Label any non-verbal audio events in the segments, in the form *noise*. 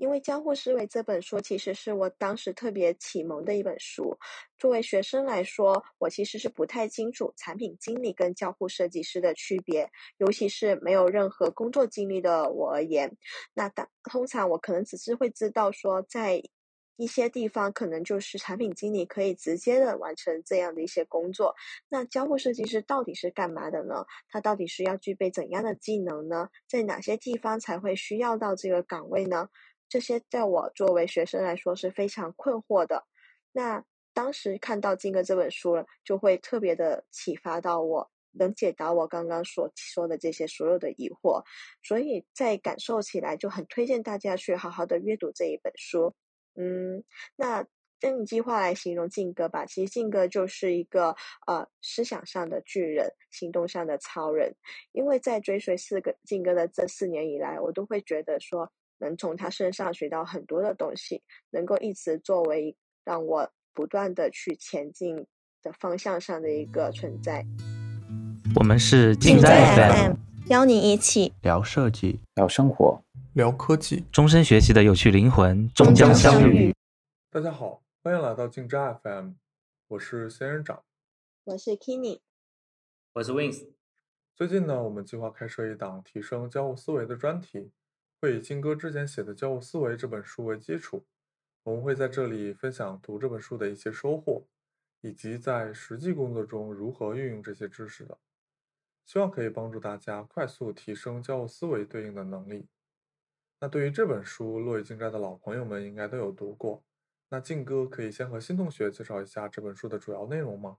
因为《交互思维》这本书其实是我当时特别启蒙的一本书。作为学生来说，我其实是不太清楚产品经理跟交互设计师的区别，尤其是没有任何工作经历的我而言。那当通常我可能只是会知道说，在一些地方可能就是产品经理可以直接的完成这样的一些工作。那交互设计师到底是干嘛的呢？他到底是要具备怎样的技能呢？在哪些地方才会需要到这个岗位呢？这些在我作为学生来说是非常困惑的。那当时看到金哥这本书，就会特别的启发到我，能解答我刚刚所说的这些所有的疑惑。所以在感受起来就很推荐大家去好好的阅读这一本书。嗯，那用一句话来形容靖哥吧，其实靖哥就是一个呃思想上的巨人，行动上的超人。因为在追随四个靖哥的这四年以来，我都会觉得说。能从他身上学到很多的东西，能够一直作为让我不断的去前进的方向上的一个存在。我们是近在 FM，邀你一起聊设计、聊生活、聊科技，终身学习的有趣灵魂终将相遇。大家好，欢迎来到静斋 FM，我是仙人掌，我是 Kenny，我是 Wins。最近呢，我们计划开设一档提升交互思维的专题。会以金哥之前写的《交互思维》这本书为基础，我们会在这里分享读这本书的一些收获，以及在实际工作中如何运用这些知识的。希望可以帮助大家快速提升交互思维对应的能力。那对于这本书，落羽静斋的老朋友们应该都有读过。那静哥可以先和新同学介绍一下这本书的主要内容吗？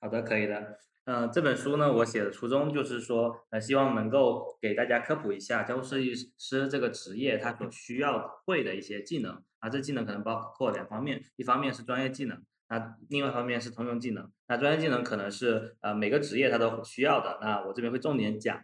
好的，可以的。嗯，这本书呢，我写的初衷就是说，呃，希望能够给大家科普一下交互设计师这个职业他所需要会的一些技能。啊，这技能可能包括两方面，一方面是专业技能，那另外一方面是通用技能。那专业技能可能是呃每个职业他都需要的。那我这边会重点讲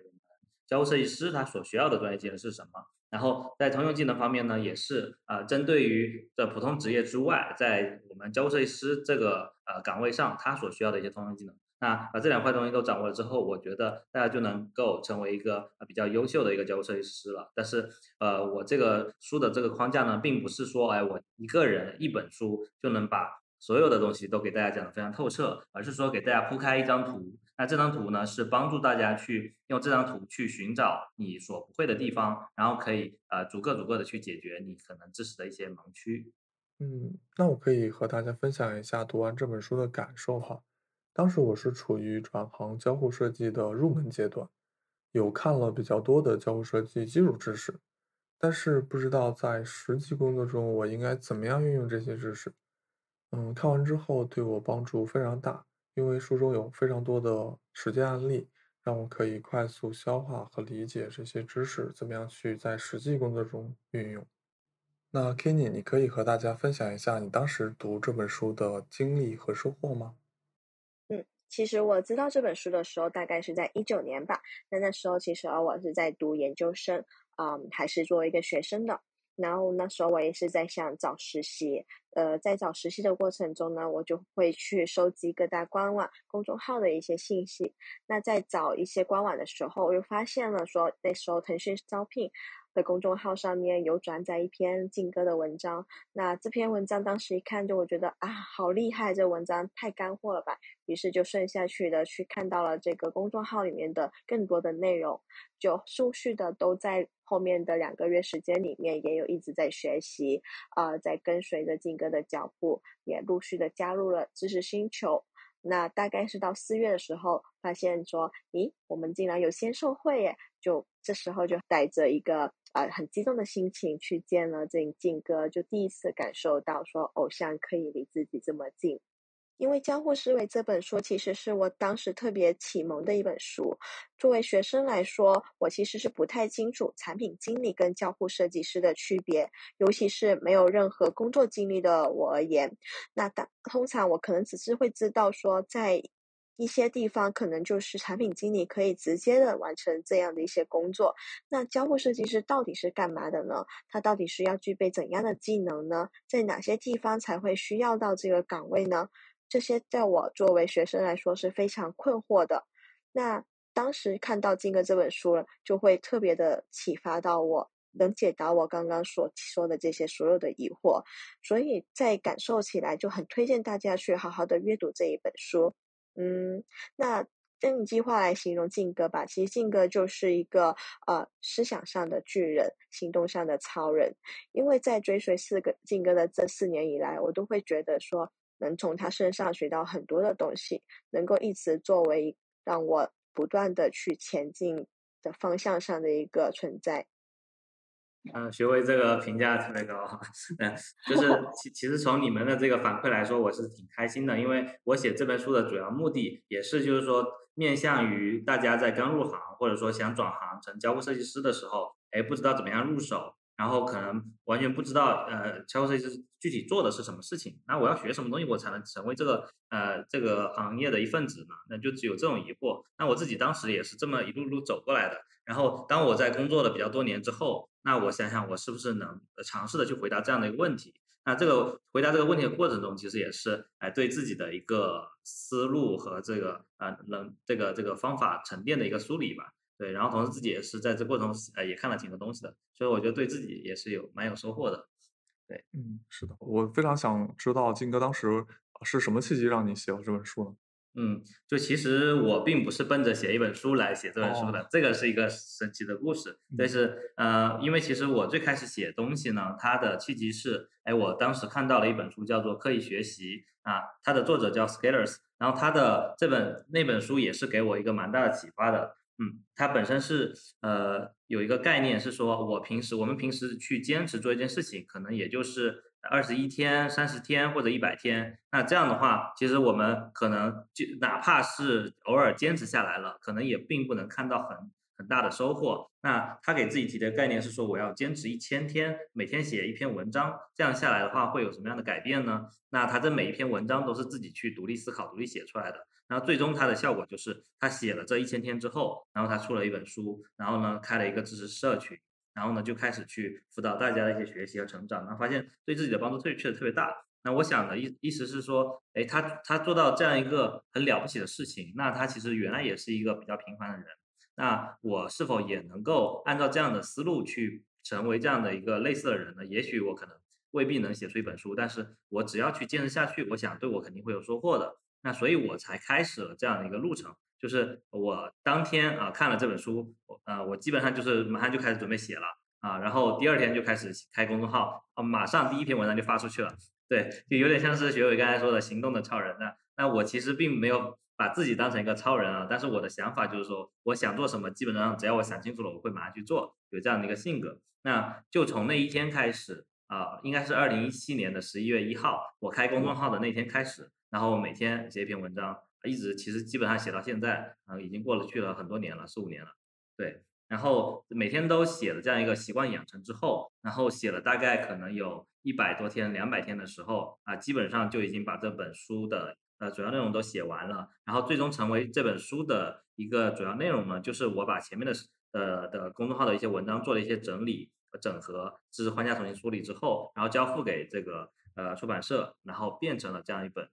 交互设计师他所需要的专业技能是什么。然后在通用技能方面呢，也是呃针对于这普通职业之外，在我们交互设计师这个呃岗位上，他所需要的一些通用技能。那把这两块东西都掌握了之后，我觉得大家就能够成为一个比较优秀的一个交互设计师了。但是，呃，我这个书的这个框架呢，并不是说，哎，我一个人一本书就能把所有的东西都给大家讲得非常透彻，而是说给大家铺开一张图。那这张图呢，是帮助大家去用这张图去寻找你所不会的地方，然后可以呃逐个逐个的去解决你可能知识的一些盲区。嗯，那我可以和大家分享一下读完这本书的感受哈。当时我是处于转行交互设计的入门阶段，有看了比较多的交互设计基础知识，但是不知道在实际工作中我应该怎么样运用这些知识。嗯，看完之后对我帮助非常大，因为书中有非常多的实践案例，让我可以快速消化和理解这些知识怎么样去在实际工作中运用。那 Kenny，你可以和大家分享一下你当时读这本书的经历和收获吗？其实我知道这本书的时候，大概是在一九年吧。那那时候其实我是在读研究生，嗯，还是作为一个学生的。然后那时候我也是在想找实习，呃，在找实习的过程中呢，我就会去收集各大官网、公众号的一些信息。那在找一些官网的时候，我又发现了说那时候腾讯招聘。的公众号上面有转载一篇静哥的文章，那这篇文章当时一看就我觉得啊好厉害，这文章太干货了吧，于是就顺下去的去看到了这个公众号里面的更多的内容，就陆续的都在后面的两个月时间里面也有一直在学习，啊，在跟随着静哥的脚步，也陆续的加入了知识星球。那大概是到四月的时候，发现说，咦，我们竟然有签售会耶！就这时候就带着一个呃很激动的心情去见了这静哥，就第一次感受到说偶像可以离自己这么近。因为《交互思维》这本书其实是我当时特别启蒙的一本书。作为学生来说，我其实是不太清楚产品经理跟交互设计师的区别，尤其是没有任何工作经历的我而言。那当通常我可能只是会知道说，在一些地方可能就是产品经理可以直接的完成这样的一些工作。那交互设计师到底是干嘛的呢？他到底是要具备怎样的技能呢？在哪些地方才会需要到这个岗位呢？这些在我作为学生来说是非常困惑的。那当时看到金哥这本书了，就会特别的启发到我，能解答我刚刚所说的这些所有的疑惑，所以在感受起来就很推荐大家去好好的阅读这一本书。嗯，那用一句话来形容静哥吧，其实静哥就是一个呃思想上的巨人，行动上的超人。因为在追随四个静哥的这四年以来，我都会觉得说能从他身上学到很多的东西，能够一直作为让我不断的去前进的方向上的一个存在。嗯，学会这个评价特别高，*laughs* 嗯，就是 *laughs* 其其实从你们的这个反馈来说，我是挺开心的，因为我写这本书的主要目的也是就是说面向于大家在刚入行或者说想转行成交互设计师的时候，哎，不知道怎么样入手，然后可能完全不知道呃交互设计师具体做的是什么事情，那我要学什么东西我才能成为这个呃这个行业的一份子呢？那就只有这种疑惑。那我自己当时也是这么一路路走过来的。然后，当我在工作了比较多年之后，那我想想，我是不是能尝试的去回答这样的一个问题？那这个回答这个问题的过程中，其实也是哎对自己的一个思路和这个呃能这个这个方法沉淀的一个梳理吧。对，然后同时自己也是在这过程中呃也看了挺多东西的，所以我觉得对自己也是有蛮有收获的。对，嗯，是的，我非常想知道金哥当时是什么契机让你写了这本书呢？嗯，就其实我并不是奔着写一本书来写这本书的，这个是一个神奇的故事。但是呃，因为其实我最开始写东西呢，它的契机是，哎，我当时看到了一本书叫做《刻意学习》啊，它的作者叫 Scalers，然后他的这本那本书也是给我一个蛮大的启发的。嗯，它本身是呃有一个概念是说，我平时我们平时去坚持做一件事情，可能也就是。二十一天、三十天或者一百天，那这样的话，其实我们可能就哪怕是偶尔坚持下来了，可能也并不能看到很很大的收获。那他给自己提的概念是说，我要坚持一千天，每天写一篇文章，这样下来的话会有什么样的改变呢？那他这每一篇文章都是自己去独立思考、独立写出来的。然后最终他的效果就是，他写了这一千天之后，然后他出了一本书，然后呢开了一个知识社群。然后呢，就开始去辅导大家的一些学习和成长，然后发现对自己的帮助特确实特别大。那我想的意意思是说，哎，他他做到这样一个很了不起的事情，那他其实原来也是一个比较平凡的人。那我是否也能够按照这样的思路去成为这样的一个类似的人呢？也许我可能未必能写出一本书，但是我只要去坚持下去，我想对我肯定会有收获的。那所以我才开始了这样的一个路程。就是我当天啊看了这本书，呃，我基本上就是马上就开始准备写了啊，然后第二天就开始开公众号，啊，马上第一篇文章就发出去了。对，就有点像是学伟刚才说的行动的超人那那我其实并没有把自己当成一个超人啊，但是我的想法就是说，我想做什么，基本上只要我想清楚了，我会马上去做，有这样的一个性格。那就从那一天开始啊，应该是二零一七年的十一月一号，我开公众号的那天开始，然后每天写一篇文章。一直其实基本上写到现在，啊，已经过了去了很多年了，四五年了，对。然后每天都写了这样一个习惯养成之后，然后写了大概可能有一百多天、两百天的时候，啊，基本上就已经把这本书的呃主要内容都写完了。然后最终成为这本书的一个主要内容呢，就是我把前面的呃的公众号的一些文章做了一些整理和整合，知识框架重新梳理之后，然后交付给这个呃出版社，然后变成了这样一本。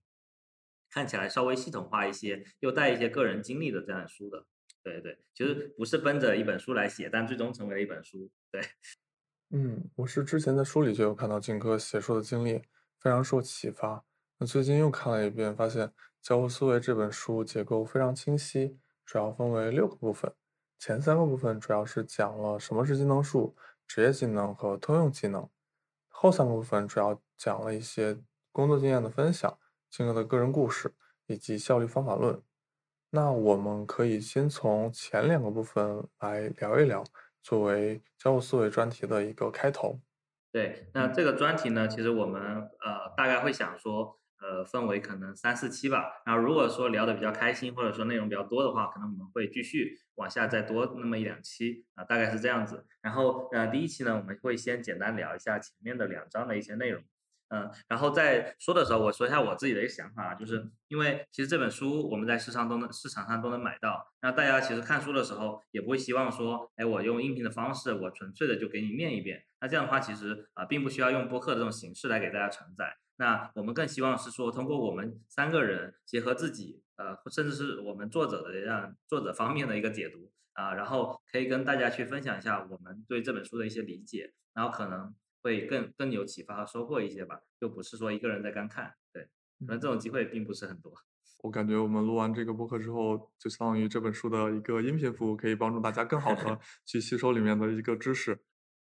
看起来稍微系统化一些，又带一些个人经历的这样书的，对对，其实不是奔着一本书来写，但最终成为了一本书。对，嗯，我是之前在书里就有看到静哥写书的经历，非常受启发。最近又看了一遍，发现《交互思维》这本书结构非常清晰，主要分为六个部分。前三个部分主要是讲了什么是技能树、职业技能和通用技能，后三个部分主要讲了一些工作经验的分享。金哥的个人故事以及效率方法论，那我们可以先从前两个部分来聊一聊，作为交互思维专题的一个开头。对，那这个专题呢，其实我们呃大概会想说，呃分为可能三四期吧。然后如果说聊的比较开心，或者说内容比较多的话，可能我们会继续往下再多那么一两期啊，大概是这样子。然后呃第一期呢，我们会先简单聊一下前面的两章的一些内容。嗯，然后在说的时候，我说一下我自己的一个想法，就是因为其实这本书我们在市场都能市场上都能买到，那大家其实看书的时候也不会希望说，哎，我用音频的方式，我纯粹的就给你念一遍，那这样的话其实啊，并不需要用播客的这种形式来给大家承载，那我们更希望是说，通过我们三个人结合自己，呃，甚至是我们作者的这样作者方面的一个解读，啊，然后可以跟大家去分享一下我们对这本书的一些理解，然后可能会更更有启发和收获一些吧，就不是说一个人在干看，对，可能这种机会并不是很多。我感觉我们录完这个播客之后，就相当于这本书的一个音频服务，可以帮助大家更好的 *laughs* 去吸收里面的一个知识。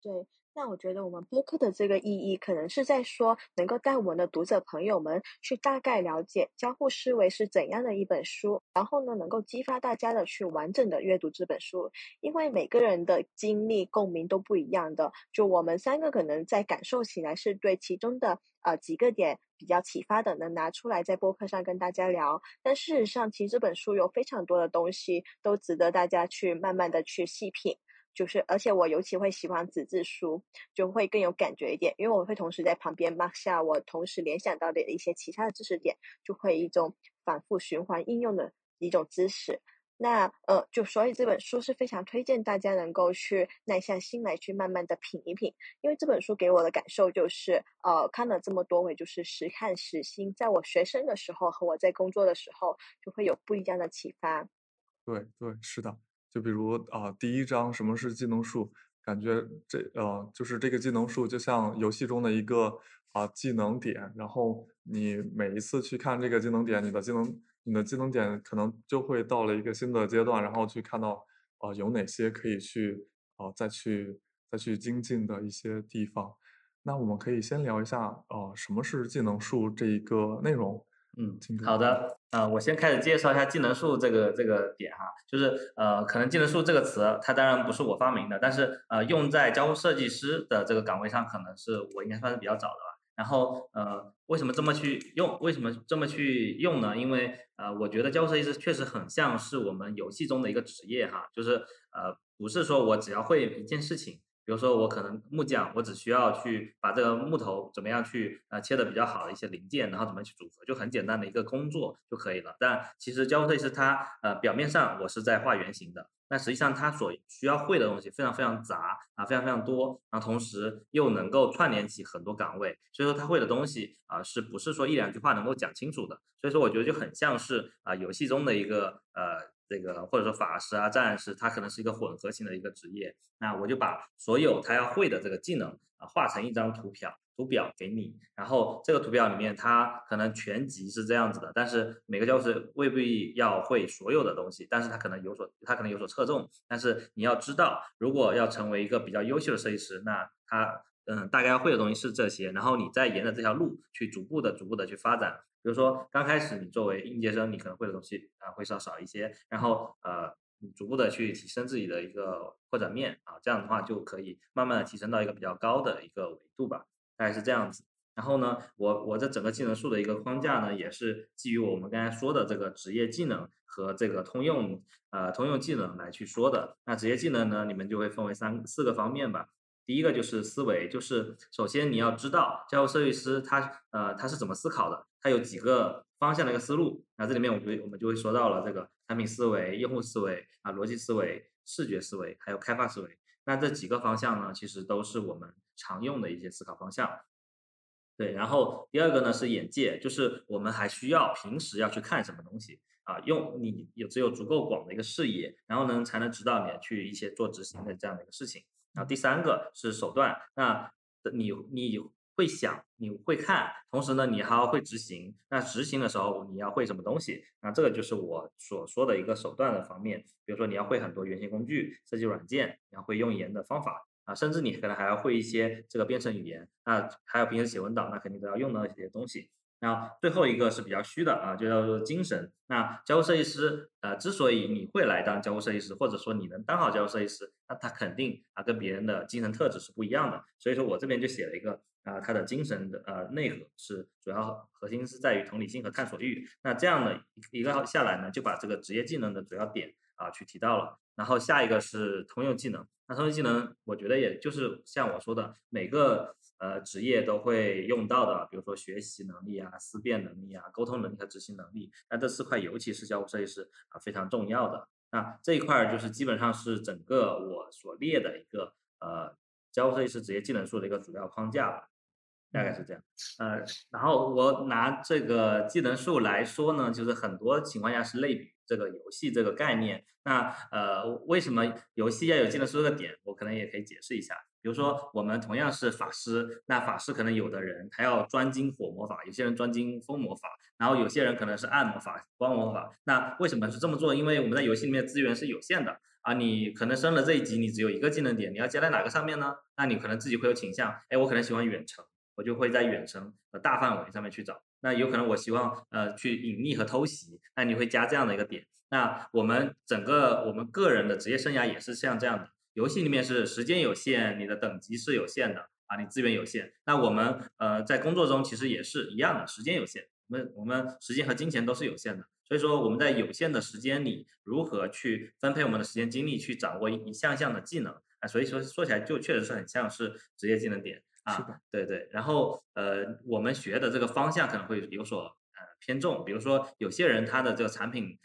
对。那我觉得我们播客的这个意义，可能是在说，能够带我们的读者朋友们去大概了解交互思维是怎样的一本书，然后呢，能够激发大家的去完整的阅读这本书。因为每个人的经历共鸣都不一样的，就我们三个可能在感受起来是对其中的呃几个点比较启发的，能拿出来在播客上跟大家聊。但事实上，其实这本书有非常多的东西都值得大家去慢慢的去细品。就是，而且我尤其会喜欢纸质书，就会更有感觉一点，因为我会同时在旁边 mark 下我同时联想到的一些其他的知识点，就会一种反复循环应用的一种知识。那呃，就所以这本书是非常推荐大家能够去耐下心来去慢慢的品一品，因为这本书给我的感受就是，呃，看了这么多回，就是实看实新，在我学生的时候和我在工作的时候，就会有不一样的启发。对对，是的。就比如啊，第一章什么是技能树？感觉这呃，就是这个技能树就像游戏中的一个啊技能点，然后你每一次去看这个技能点，你的技能你的技能点可能就会到了一个新的阶段，然后去看到啊有哪些可以去啊再去再去精进的一些地方。那我们可以先聊一下啊什么是技能树这一个内容。嗯，好的，啊，我先开始介绍一下技能树这个这个点哈，就是呃，可能技能树这个词，它当然不是我发明的，但是呃，用在交互设计师的这个岗位上，可能是我应该算是比较早的吧。然后呃，为什么这么去用？为什么这么去用呢？因为呃，我觉得交互设计师确实很像是我们游戏中的一个职业哈，就是呃，不是说我只要会一件事情。比如说我可能木匠，我只需要去把这个木头怎么样去呃切的比较好的一些零件，然后怎么去组合，就很简单的一个工作就可以了。但其实交互设计师他呃表面上我是在画原型的，但实际上他所需要会的东西非常非常杂啊，非常非常多，然后同时又能够串联起很多岗位，所以说他会的东西啊是不是说一两句话能够讲清楚的？所以说我觉得就很像是啊游戏中的一个呃。这个或者说法师啊、战士，他可能是一个混合型的一个职业。那我就把所有他要会的这个技能啊，画成一张图表，图表给你。然后这个图表里面，它可能全集是这样子的，但是每个教师未必要会所有的东西，但是他可能有所，他可能有所侧重。但是你要知道，如果要成为一个比较优秀的设计师，那他嗯，大概要会的东西是这些。然后你再沿着这条路去逐步的、逐步的去发展。比如说，刚开始你作为应届生，你可能会的东西啊会稍少一些，然后呃，逐步的去提升自己的一个扩展面啊，这样的话就可以慢慢的提升到一个比较高的一个维度吧，大概是这样子。然后呢，我我这整个技能树的一个框架呢，也是基于我们刚才说的这个职业技能和这个通用呃通用技能来去说的。那职业技能呢，你们就会分为三四个方面吧。第一个就是思维，就是首先你要知道交互设计师他呃他是怎么思考的，他有几个方向的一个思路。那这里面我们我们就会说到了这个产品思维、用户思维啊、逻辑思维、视觉思维，还有开发思维。那这几个方向呢，其实都是我们常用的一些思考方向。对，然后第二个呢是眼界，就是我们还需要平时要去看什么东西啊，用你有只有足够广的一个视野，然后呢才能指导你去一些做执行的这样的一个事情。然后第三个是手段，那你你会想，你会看，同时呢，你还要会执行。那执行的时候，你要会什么东西？那这个就是我所说的一个手段的方面。比如说，你要会很多原型工具、设计软件，你要会用研的方法啊，甚至你可能还要会一些这个编程语言。那还有平时写文档，那肯定都要用到一些东西。那最后一个是比较虚的啊，就叫做精神。那交互设计师，呃，之所以你会来当交互设计师，或者说你能当好交互设计师，那他肯定啊跟别人的精神特质是不一样的。所以说我这边就写了一个啊，他的精神的呃内核是主要核心是在于同理心和探索欲。那这样的一个下来呢，就把这个职业技能的主要点啊去提到了。然后下一个是通用技能。那通用技能，我觉得也就是像我说的每个。呃，职业都会用到的，比如说学习能力啊、思辨能力啊、沟通能力和执行能力。那这四块，尤其是交互设计师啊，非常重要的。那这一块就是基本上是整个我所列的一个呃交互设计师职业技能树的一个主要框架。大概是这样。呃，然后我拿这个技能树来说呢，就是很多情况下是类比这个游戏这个概念。那呃，为什么游戏要有技能树这个点？我可能也可以解释一下。比如说，我们同样是法师，那法师可能有的人他要专精火魔法，有些人专精风魔法，然后有些人可能是暗魔法、光魔法。那为什么是这么做？因为我们在游戏里面资源是有限的啊，你可能升了这一级，你只有一个技能点，你要加在哪个上面呢？那你可能自己会有倾向，哎，我可能喜欢远程，我就会在远程的大范围上面去找。那有可能我希望呃去隐匿和偷袭，那你会加这样的一个点。那我们整个我们个人的职业生涯也是像这样的。游戏里面是时间有限，你的等级是有限的啊，你资源有限。那我们呃在工作中其实也是一样的，时间有限，我们我们时间和金钱都是有限的。所以说我们在有限的时间里，如何去分配我们的时间精力去掌握一项项的技能啊？所以说说起来就确实是很像是职业技能点啊，对对。然后呃我们学的这个方向可能会有所呃。偏重，比如说有些人他的这个产品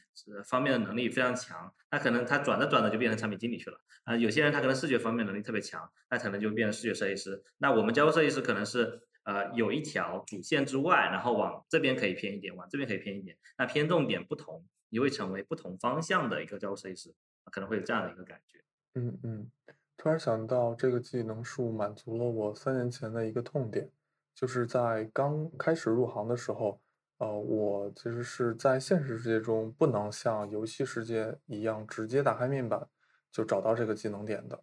方面的能力非常强，那可能他转着转着就变成产品经理去了啊。有些人他可能视觉方面能力特别强，那可能就变成视觉设计师。那我们交互设计师可能是呃有一条主线之外，然后往这边可以偏一点，往这边可以偏一点。那偏重点不同，你会成为不同方向的一个交互设计师，可能会有这样的一个感觉。嗯嗯，突然想到这个技能树满足了我三年前的一个痛点，就是在刚开始入行的时候。呃，我其实是在现实世界中不能像游戏世界一样直接打开面板就找到这个技能点的，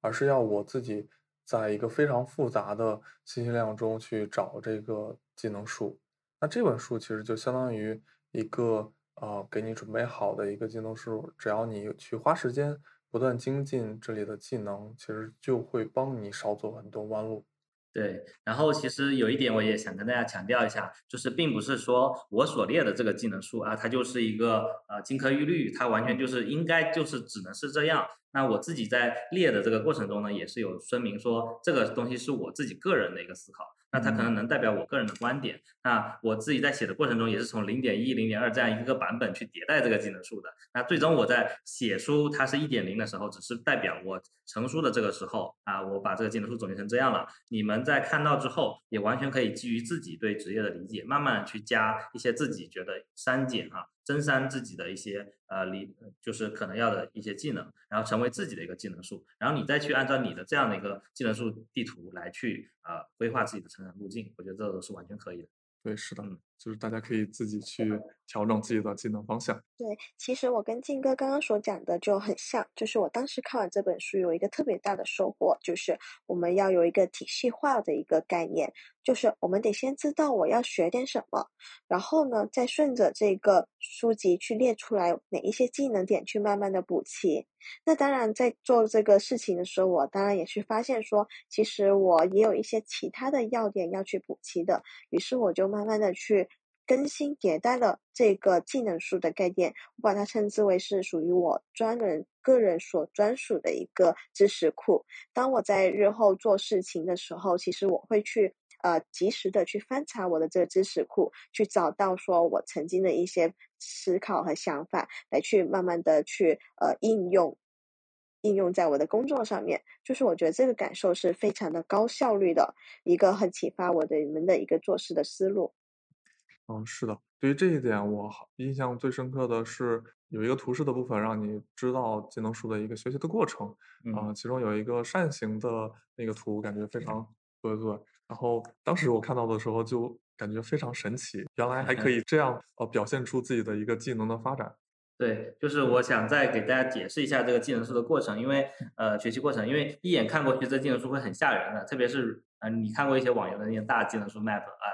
而是要我自己在一个非常复杂的信息量中去找这个技能树。那这本书其实就相当于一个呃给你准备好的一个技能树，只要你去花时间不断精进这里的技能，其实就会帮你少走很多弯路。对，然后其实有一点我也想跟大家强调一下，就是并不是说我所列的这个技能树啊，它就是一个呃金科玉律，它完全就是应该就是只能是这样。那我自己在列的这个过程中呢，也是有说明说这个东西是我自己个人的一个思考。那它可能能代表我个人的观点。那我自己在写的过程中，也是从零点一、零点二这样一个版本去迭代这个技能树的。那最终我在写书它是一点零的时候，只是代表我成书的这个时候啊，我把这个技能树总结成这样了。你们在看到之后，也完全可以基于自己对职业的理解，慢慢去加一些自己觉得删减哈。增删自己的一些呃理，就是可能要的一些技能，然后成为自己的一个技能树，然后你再去按照你的这样的一个技能树地图来去呃规划自己的成长路径，我觉得这都是完全可以的。对，是的，就是大家可以自己去调整自己的技能方向。对，其实我跟静哥刚刚所讲的就很像，就是我当时看完这本书有一个特别大的收获，就是我们要有一个体系化的一个概念，就是我们得先知道我要学点什么，然后呢，再顺着这个书籍去列出来哪一些技能点去慢慢的补齐。那当然，在做这个事情的时候，我当然也去发现说，其实我也有一些其他的要点要去补齐的。于是我就慢慢的去更新迭代了这个技能树的概念，我把它称之为是属于我专人个人所专属的一个知识库。当我在日后做事情的时候，其实我会去呃及时的去翻查我的这个知识库，去找到说我曾经的一些。思考和想法来去慢慢的去呃应用，应用在我的工作上面，就是我觉得这个感受是非常的高效率的一个很启发我的你们的一个做事的思路。嗯，是的，对于这一点我印象最深刻的是有一个图示的部分，让你知道技能树的一个学习的过程。啊，其中有一个扇形的那个图，感觉非常对对。然后当时我看到的时候就。感觉非常神奇，原来还可以这样呃表现出自己的一个技能的发展。对，就是我想再给大家解释一下这个技能树的过程，因为呃学习过程，因为一眼看过去这技能树会很吓人的，特别是呃你看过一些网游的那些大技能树 map 啊，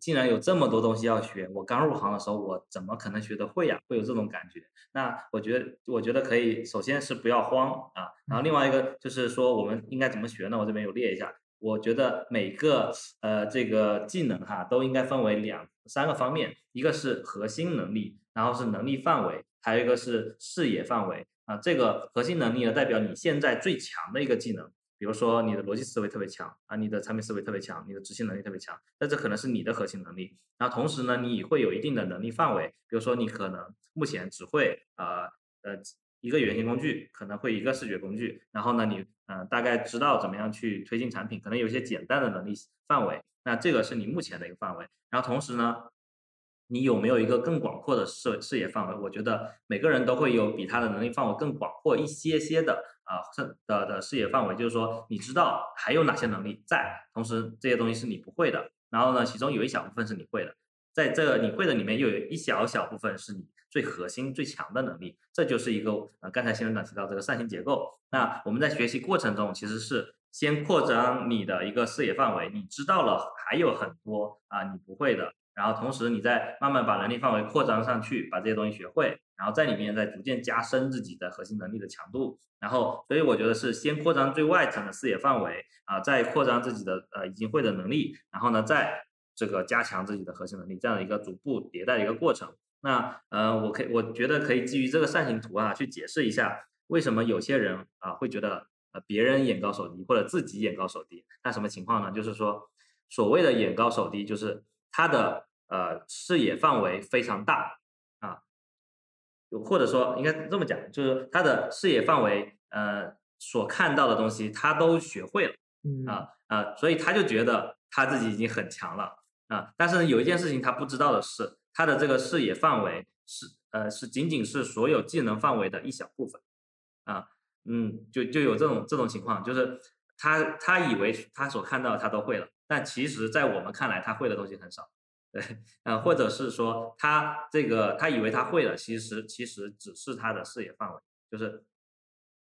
竟然有这么多东西要学，我刚入行的时候我怎么可能学得会呀？会有这种感觉。那我觉得我觉得可以，首先是不要慌啊，然后另外一个就是说我们应该怎么学呢？我这边有列一下。我觉得每个呃这个技能哈都应该分为两三个方面，一个是核心能力，然后是能力范围，还有一个是视野范围啊。这个核心能力呢，代表你现在最强的一个技能，比如说你的逻辑思维特别强啊，你的产品思维特别强，你的执行能力特别强，那这可能是你的核心能力。然后同时呢，你会有一定的能力范围，比如说你可能目前只会呃呃。一个原型工具可能会一个视觉工具，然后呢，你嗯大概知道怎么样去推进产品，可能有一些简单的能力范围，那这个是你目前的一个范围。然后同时呢，你有没有一个更广阔的视视野范围？我觉得每个人都会有比他的能力范围更广阔一些些的啊，的的视野范围，就是说你知道还有哪些能力在，同时这些东西是你不会的，然后呢，其中有一小部分是你会的，在这个你会的里面又有一小小部分是你最核心最强的能力，这就是一个呃刚才新人长提到这个扇形结构。那我们在学习过程中其实是先扩张你的一个视野范围，你知道了还有很多啊你不会的。然后同时，你再慢慢把能力范围扩张上去，把这些东西学会，然后在里面再逐渐加深自己的核心能力的强度。然后，所以我觉得是先扩张最外层的视野范围啊，再扩张自己的呃已经会的能力，然后呢，再这个加强自己的核心能力，这样的一个逐步迭代的一个过程。那呃，我可以我觉得可以基于这个扇形图啊，去解释一下为什么有些人啊会觉得呃别人眼高手低，或者自己眼高手低。那什么情况呢？就是说所谓的眼高手低，就是他的。呃，视野范围非常大，或者说应该这么讲，就是他的视野范围，呃，所看到的东西他都学会了，啊啊，所以他就觉得他自己已经很强了啊。但是有一件事情他不知道的是，他的这个视野范围是呃是仅仅是所有技能范围的一小部分啊，嗯，就就有这种这种情况，就是他他以为他所看到的他都会了，但其实在我们看来他会的东西很少。对，*laughs* 呃，或者是说他这个他以为他会了，其实其实只是他的视野范围，就是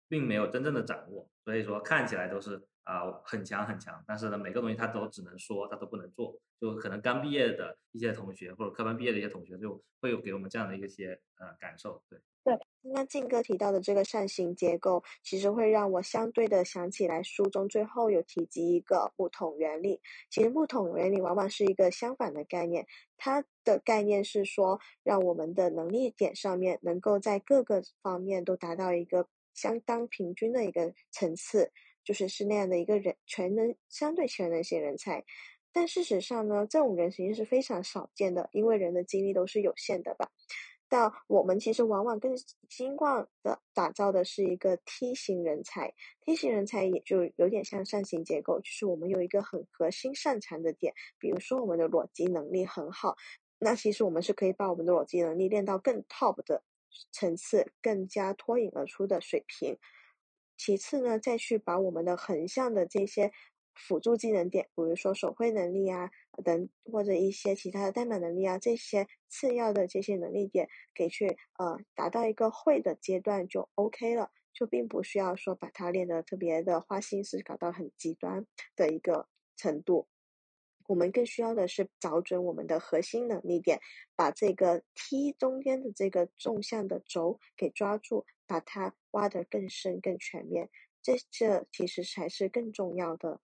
并没有真正的掌握，所以说看起来都是啊很强很强，但是呢每个东西他都只能说，他都不能做，就可能刚毕业的一些同学或者科班毕业的一些同学就会有给我们这样的一些呃感受，对。对，刚刚静哥提到的这个扇形结构，其实会让我相对的想起来，书中最后有提及一个木桶原理。其实木桶原理往往是一个相反的概念，它的概念是说，让我们的能力点上面能够在各个方面都达到一个相当平均的一个层次，就是是那样的一个人全能相对全能型人才。但事实上呢，这种人其实是非常少见的，因为人的精力都是有限的吧。但我们其实往往更希望的打造的是一个梯形人才，梯形人才也就有点像扇形结构，就是我们有一个很核心擅长的点，比如说我们的逻辑能力很好，那其实我们是可以把我们的逻辑能力练到更 top 的层次，更加脱颖而出的水平。其次呢，再去把我们的横向的这些。辅助技能点，比如说手绘能力啊等，或者一些其他的代码能力啊，这些次要的这些能力点，给去呃达到一个会的阶段就 OK 了，就并不需要说把它练得特别的花心思，搞到很极端的一个程度。我们更需要的是找准我们的核心能力点，把这个 T 中间的这个纵向的轴给抓住，把它挖得更深更全面。这这其实才是更重要的。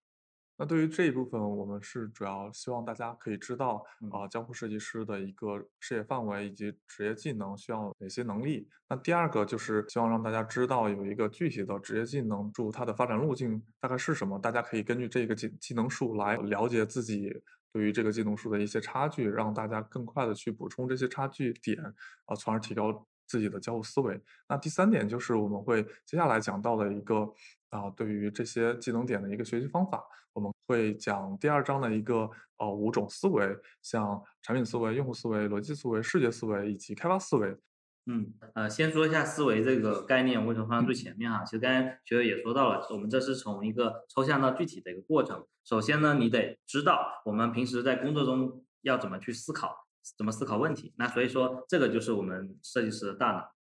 那对于这一部分，我们是主要希望大家可以知道啊，交互设计师的一个事业范围以及职业技能需要哪些能力。那第二个就是希望让大家知道有一个具体的职业技能，注它的发展路径大概是什么，大家可以根据这个技技能树来了解自己对于这个技能树的一些差距，让大家更快的去补充这些差距点啊，从而提高自己的交互思维。那第三点就是我们会接下来讲到的一个啊，对于这些技能点的一个学习方法。我们会讲第二章的一个呃五种思维，像产品思维、用户思维、逻辑思维、视觉思维以及开发思维。嗯，呃，先说一下思维这个概念为什么放在最前面哈？其实刚才学友也说到了，我们这是从一个抽象到具体的一个过程。首先呢，你得知道我们平时在工作中要怎么去思考，怎么思考问题。那所以说，这个就是我们设计师的大脑。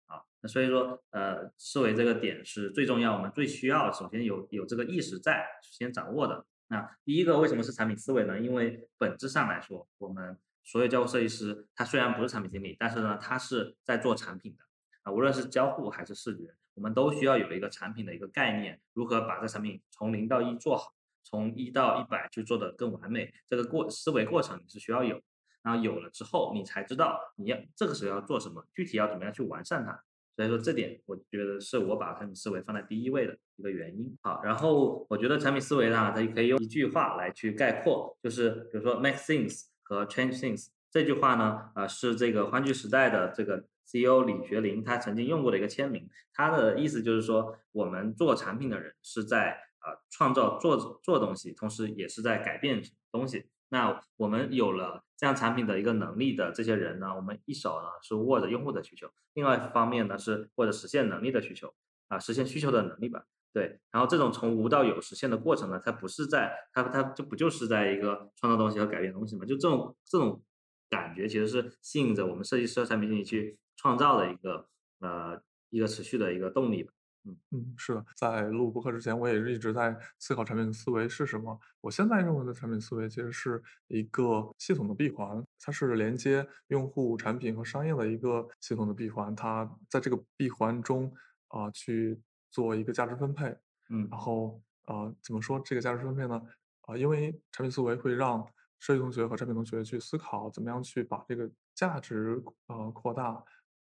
那所以说，呃，思维这个点是最重要，我们最需要首先有有这个意识在先掌握的。那第一个为什么是产品思维呢？因为本质上来说，我们所有交互设计师，他虽然不是产品经理，但是呢，他是在做产品的啊，无论是交互还是视觉，我们都需要有一个产品的一个概念，如何把这产品从零到一做好，从一到一百去做的更完美，这个过思维过程你是需要有，然后有了之后，你才知道你要这个时候要做什么，具体要怎么样去完善它。所以说这点，我觉得是我把产品思维放在第一位的一个原因。好，然后我觉得产品思维呢，它可以用一句话来去概括，就是比如说 make things 和 change things 这句话呢，呃，是这个欢聚时代的这个 CEO 李学林他曾经用过的一个签名。他的意思就是说，我们做产品的人是在呃创造做做东西，同时也是在改变东西。那我们有了这样产品的一个能力的这些人呢，我们一手呢是握着用户的需求，另外一方面呢是握着实现能力的需求啊，实现需求的能力吧。对，然后这种从无到有实现的过程呢，它不是在它它就不就是在一个创造东西和改变东西嘛？就这种这种感觉其实是吸引着我们设计师和产品经理去创造的一个呃一个持续的一个动力吧。嗯嗯，是的，在录播客之前，我也是一直在思考产品思维是什么。我现在认为的产品思维其实是一个系统的闭环，它是连接用户、产品和商业的一个系统的闭环。它在这个闭环中啊去。做一个价值分配，嗯，然后呃，怎么说这个价值分配呢？啊，因为产品思维会让设计同学和产品同学去思考，怎么样去把这个价值呃扩大，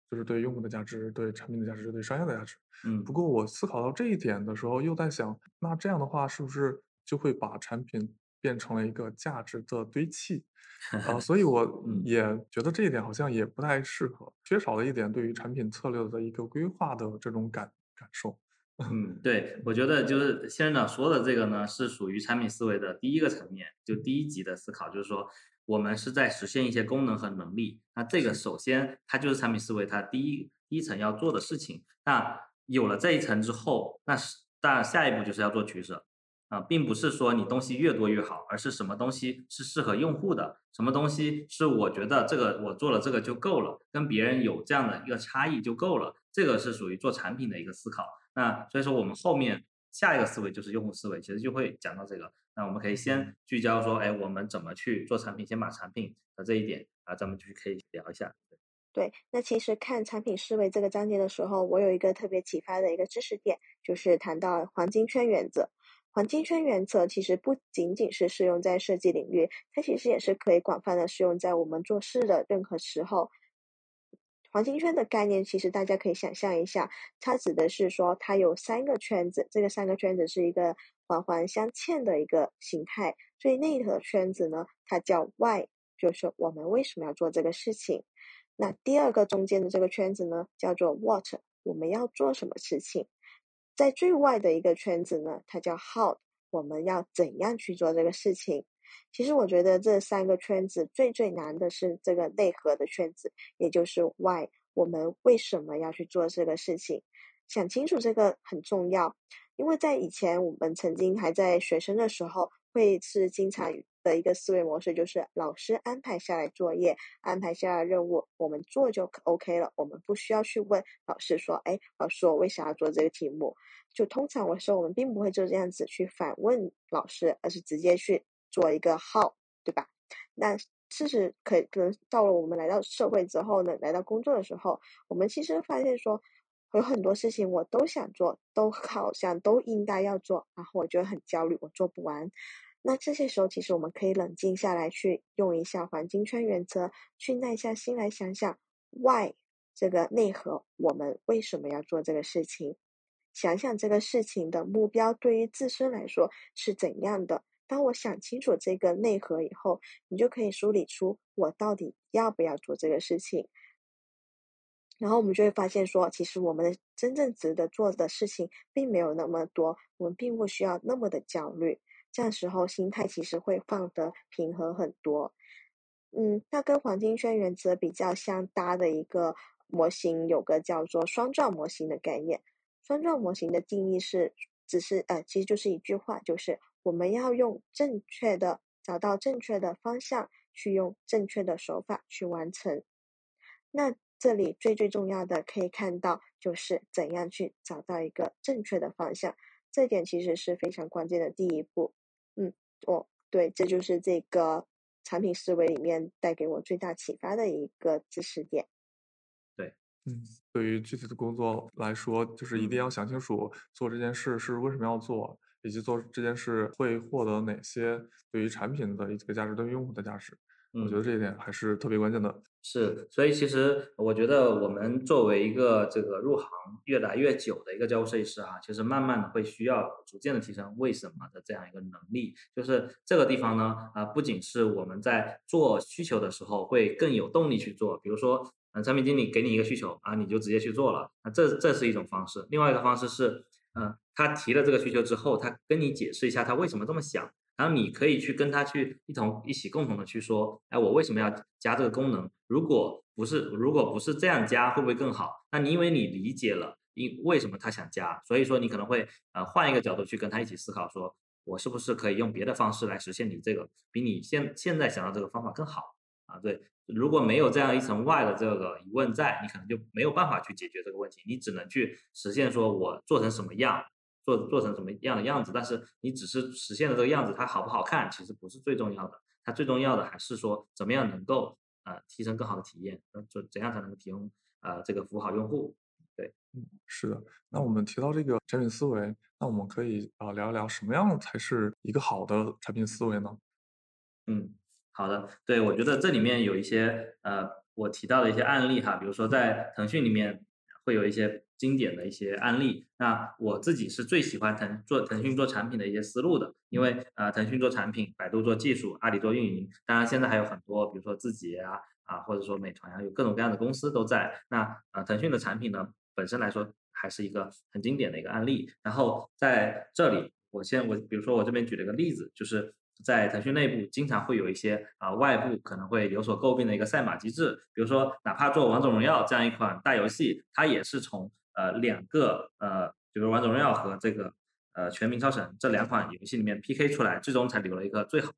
就是对用户的价值、对产品的价值、对商业的价值。嗯，不过我思考到这一点的时候，又在想，那这样的话是不是就会把产品变成了一个价值的堆砌？*laughs* 啊，所以我也觉得这一点好像也不太适合，缺少了一点对于产品策略的一个规划的这种感感受。*laughs* 嗯，对，我觉得就是仙人掌说的这个呢，是属于产品思维的第一个层面，就第一级的思考，就是说我们是在实现一些功能和能力。那这个首先它就是产品思维它第一第一层要做的事情。那有了这一层之后，那是当然下一步就是要做取舍啊，并不是说你东西越多越好，而是什么东西是适合用户的，什么东西是我觉得这个我做了这个就够了，跟别人有这样的一个差异就够了。这个是属于做产品的一个思考。那所以说，我们后面下一个思维就是用户思维，其实就会讲到这个。那我们可以先聚焦说，哎，我们怎么去做产品？先把产品的这一点啊，咱们就可以聊一下。对，那其实看产品思维这个章节的时候，我有一个特别启发的一个知识点，就是谈到黄金圈原则。黄金圈原则其实不仅仅是适用在设计领域，它其实也是可以广泛的适用在我们做事的任何时候。黄金圈的概念，其实大家可以想象一下，它指的是说它有三个圈子，这个三个圈子是一个环环相嵌的一个形态。最内核圈子呢，它叫 Why，就是我们为什么要做这个事情。那第二个中间的这个圈子呢，叫做 What，我们要做什么事情。在最外的一个圈子呢，它叫 How，我们要怎样去做这个事情。其实我觉得这三个圈子最最难的是这个内核的圈子，也就是 why，我们为什么要去做这个事情？想清楚这个很重要，因为在以前我们曾经还在学生的时候，会是经常的一个思维模式，就是老师安排下来作业，安排下来任务，我们做就 OK 了，我们不需要去问老师说，哎，老师我为啥要做这个题目？就通常我说我们并不会就这样子去反问老师，而是直接去。做一个号，对吧？那事实可可能到了我们来到社会之后呢，来到工作的时候，我们其实发现说，有很多事情我都想做，都好像都应该要做，然后我觉得很焦虑，我做不完。那这些时候，其实我们可以冷静下来，去用一下黄金圈原则，去耐下心来想想 why 这个内核，我们为什么要做这个事情？想想这个事情的目标对于自身来说是怎样的。当我想清楚这个内核以后，你就可以梳理出我到底要不要做这个事情。然后我们就会发现说，其实我们的真正值得做的事情并没有那么多，我们并不需要那么的焦虑。这样时候心态其实会放得平和很多。嗯，那跟黄金圈原则比较相搭的一个模型，有个叫做双状模型的概念。双状模型的定义是，只是呃，其实就是一句话，就是。我们要用正确的找到正确的方向，去用正确的手法去完成。那这里最最重要的可以看到，就是怎样去找到一个正确的方向。这点其实是非常关键的第一步。嗯，哦，对，这就是这个产品思维里面带给我最大启发的一个知识点。对，嗯，对于具体的工作来说，就是一定要想清楚做这件事是为什么要做。以及做这件事会获得哪些对于产品的一个价值，对于用户的价值，我觉得这一点还是特别关键的。是，所以其实我觉得我们作为一个这个入行越来越久的一个交互设计师啊，其实慢慢的会需要逐渐的提升为什么的这样一个能力。就是这个地方呢，啊，不仅是我们在做需求的时候会更有动力去做，比如说，嗯，产品经理给你一个需求啊，你就直接去做了，那这这是一种方式。另外一个方式是。嗯，他提了这个需求之后，他跟你解释一下他为什么这么想，然后你可以去跟他去一同一起共同的去说，哎，我为什么要加这个功能？如果不是如果不是这样加，会不会更好？那你因为你理解了因为什么他想加，所以说你可能会呃换一个角度去跟他一起思考，说我是不是可以用别的方式来实现你这个比你现现在想到这个方法更好啊？对，如果没有这样一层外的这个疑问在，你可能就没有办法去解决这个问题，你只能去实现说我做成什么样。做做成什么样的样子，但是你只是实现了这个样子，它好不好看，其实不是最重要的。它最重要的还是说，怎么样能够呃提升更好的体验，就怎样才能提供呃这个服务好用户。对，嗯，是的。那我们提到这个产品思维，那我们可以啊聊一聊什么样才是一个好的产品思维呢？嗯，好的。对，我觉得这里面有一些呃我提到的一些案例哈，比如说在腾讯里面会有一些。经典的一些案例，那我自己是最喜欢腾做腾讯做产品的一些思路的，因为呃，腾讯做产品，百度做技术，阿里做运营，当然现在还有很多，比如说字节啊啊，或者说美团啊，有各种各样的公司都在。那呃，腾讯的产品呢，本身来说还是一个很经典的一个案例。然后在这里，我先我比如说我这边举了个例子，就是。在腾讯内部，经常会有一些啊外部可能会有所诟病的一个赛马机制，比如说哪怕做王者荣耀这样一款大游戏，它也是从呃两个呃，比如王者荣耀和这个呃全民超神这两款游戏里面 PK 出来，最终才留了一个最好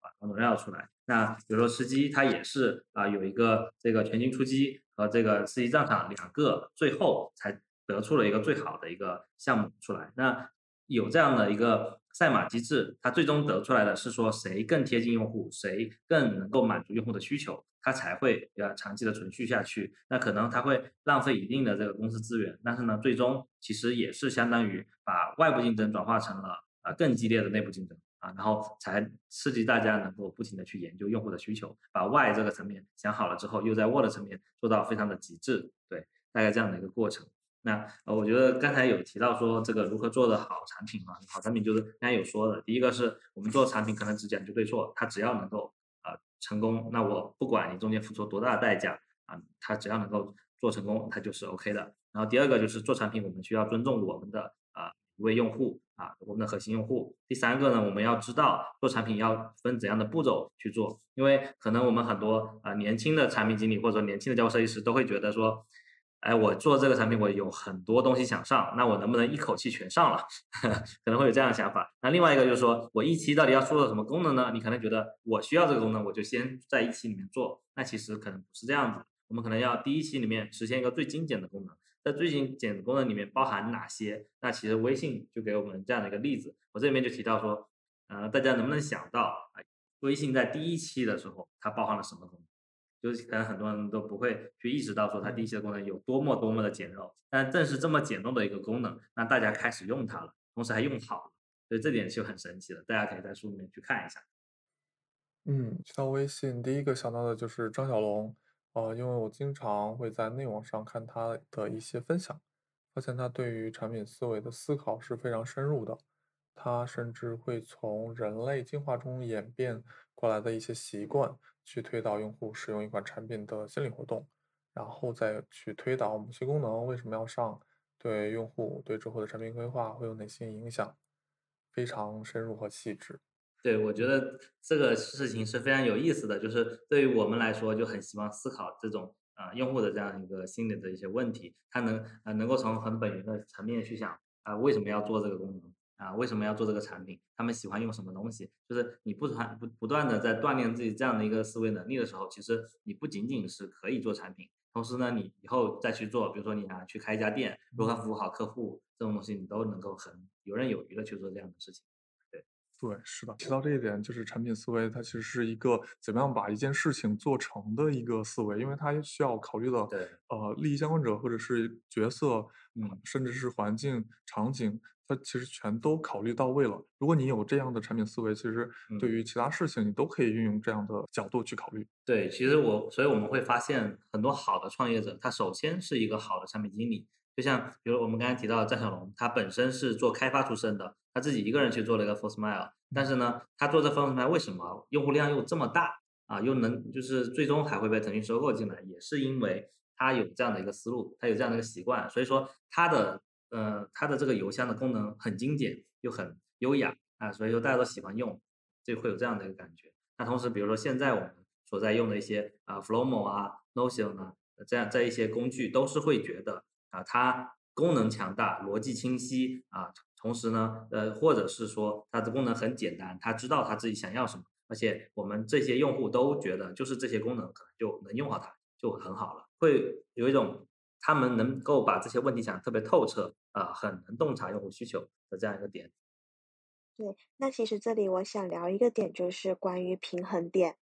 啊王者荣耀出来。那比如说吃鸡，它也是啊有一个这个全军出击和这个吃鸡战场两个，最后才得出了一个最好的一个项目出来。那有这样的一个。赛马机制，它最终得出来的是说谁更贴近用户，谁更能够满足用户的需求，它才会呃长期的存续下去。那可能它会浪费一定的这个公司资源，但是呢，最终其实也是相当于把外部竞争转化成了啊更激烈的内部竞争啊，然后才刺激大家能够不停的去研究用户的需求，把外这个层面想好了之后，又在 Word 层面做到非常的极致，对，大概这样的一个过程。那呃，我觉得刚才有提到说这个如何做的好产品嘛，好产品就是刚才有说的，第一个是我们做产品可能只讲究对错，它只要能够啊成功，那我不管你中间付出多大的代价啊，它只要能够做成功，它就是 OK 的。然后第二个就是做产品，我们需要尊重我们的啊一位用户啊，我们的核心用户。第三个呢，我们要知道做产品要分怎样的步骤去做，因为可能我们很多啊年轻的产品经理或者年轻的交互设计师都会觉得说。哎，我做这个产品，我有很多东西想上，那我能不能一口气全上了？*laughs* 可能会有这样的想法。那另外一个就是说，我一期到底要做什么功能呢？你可能觉得我需要这个功能，我就先在一期里面做。那其实可能不是这样子，我们可能要第一期里面实现一个最精简的功能。在最精简的功能里面包含哪些？那其实微信就给我们这样的一个例子。我这里面就提到说，呃，大家能不能想到，微信在第一期的时候它包含了什么功能？就是可能很多人都不会去意识到说它第一期的功能有多么多么的简陋，但正是这么简陋的一个功能，让大家开始用它了，同时还用好了，所以这点就很神奇了。大家可以在书里面去看一下。嗯，提到微信，第一个想到的就是张小龙，呃，因为我经常会在内网上看他的一些分享，发现他对于产品思维的思考是非常深入的。他甚至会从人类进化中演变过来的一些习惯。去推导用户使用一款产品的心理活动，然后再去推导某些功能为什么要上，对用户对之后的产品规划会有哪些影响，非常深入和细致。对，我觉得这个事情是非常有意思的，就是对于我们来说就很希望思考这种啊用户的这样一个心理的一些问题，他能啊能够从很本源的层面去想啊为什么要做这个功能。啊，为什么要做这个产品？他们喜欢用什么东西？就是你不断不不断的在锻炼自己这样的一个思维能力的时候，其实你不仅仅是可以做产品，同时呢，你以后再去做，比如说你啊去开一家店，如何服务好客户，这种东西你都能够很游刃有余的去做这样的事情。对，对，是的。提到这一点，就是产品思维，它其实是一个怎么样把一件事情做成的一个思维，因为它需要考虑到，呃，利益相关者或者是角色，嗯，甚至是环境场景。它其实全都考虑到位了。如果你有这样的产品思维，其实对于其他事情你都可以运用这样的角度去考虑。对，其实我所以我们会发现很多好的创业者，他首先是一个好的产品经理。就像比如我们刚才提到的张小龙，他本身是做开发出身的，他自己一个人去做了一个 First Mile，但是呢，他做这 First Mile 为什么用户量又这么大啊？又能就是最终还会被腾讯收购进来，也是因为他有这样的一个思路，他有这样的一个习惯，所以说他的。呃，它的这个邮箱的功能很精简又很优雅啊，所以说大家都喜欢用。这会有这样的一个感觉。那同时，比如说现在我们所在用的一些啊 Flowmo 啊 Notion 啊这样这一些工具，都是会觉得啊它功能强大、逻辑清晰啊，同时呢，呃，或者是说它的功能很简单，它知道它自己想要什么，而且我们这些用户都觉得就是这些功能可能就能用好它就很好了，会有一种他们能够把这些问题想得特别透彻啊，很能洞察用户需求的这样一个点。对，那其实这里我想聊一个点，就是关于平衡点。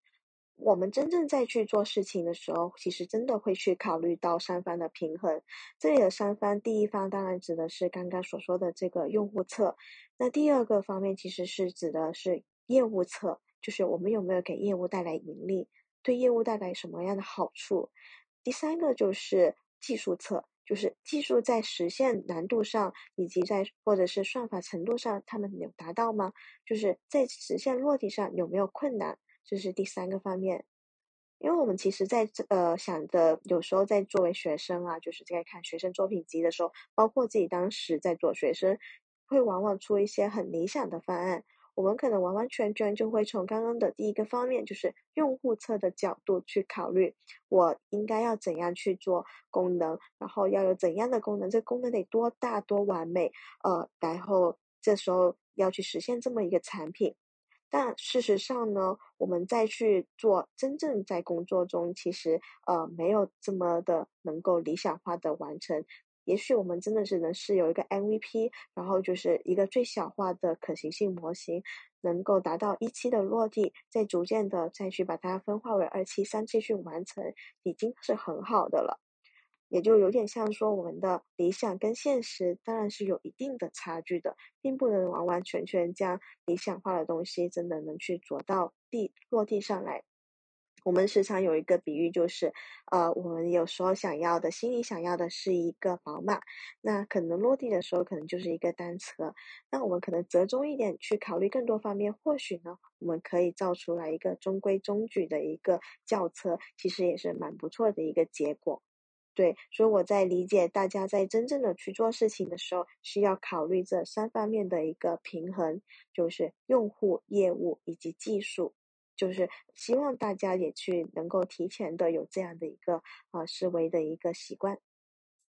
我们真正在去做事情的时候，其实真的会去考虑到三方的平衡。这里的三方，第一方当然指的是刚刚所说的这个用户侧，那第二个方面其实是指的是业务侧，就是我们有没有给业务带来盈利，对业务带来什么样的好处。第三个就是技术侧。就是技术在实现难度上，以及在或者是算法程度上，他们有达到吗？就是在实现落地上有没有困难？这是第三个方面。因为我们其实，在呃想的，有时候在作为学生啊，就是在看学生作品集的时候，包括自己当时在做学生，会往往出一些很理想的方案。我们可能完完全全就会从刚刚的第一个方面，就是用户侧的角度去考虑，我应该要怎样去做功能，然后要有怎样的功能，这功能得多大多完美，呃，然后这时候要去实现这么一个产品。但事实上呢，我们再去做真正在工作中，其实呃没有这么的能够理想化的完成。也许我们真的只能是有一个 MVP，然后就是一个最小化的可行性模型，能够达到一期的落地，再逐渐的再去把它分化为二期、三期去完成，已经是很好的了。也就有点像说，我们的理想跟现实当然是有一定的差距的，并不能完完全全将理想化的东西真的能去做到地落地上来。我们时常有一个比喻，就是，呃，我们有时候想要的，心里想要的是一个宝马，那可能落地的时候可能就是一个单车。那我们可能折中一点去考虑更多方面，或许呢，我们可以造出来一个中规中矩的一个轿车，其实也是蛮不错的一个结果。对，所以我在理解大家在真正的去做事情的时候，需要考虑这三方面的一个平衡，就是用户、业务以及技术。就是希望大家也去能够提前的有这样的一个啊思维的一个习惯。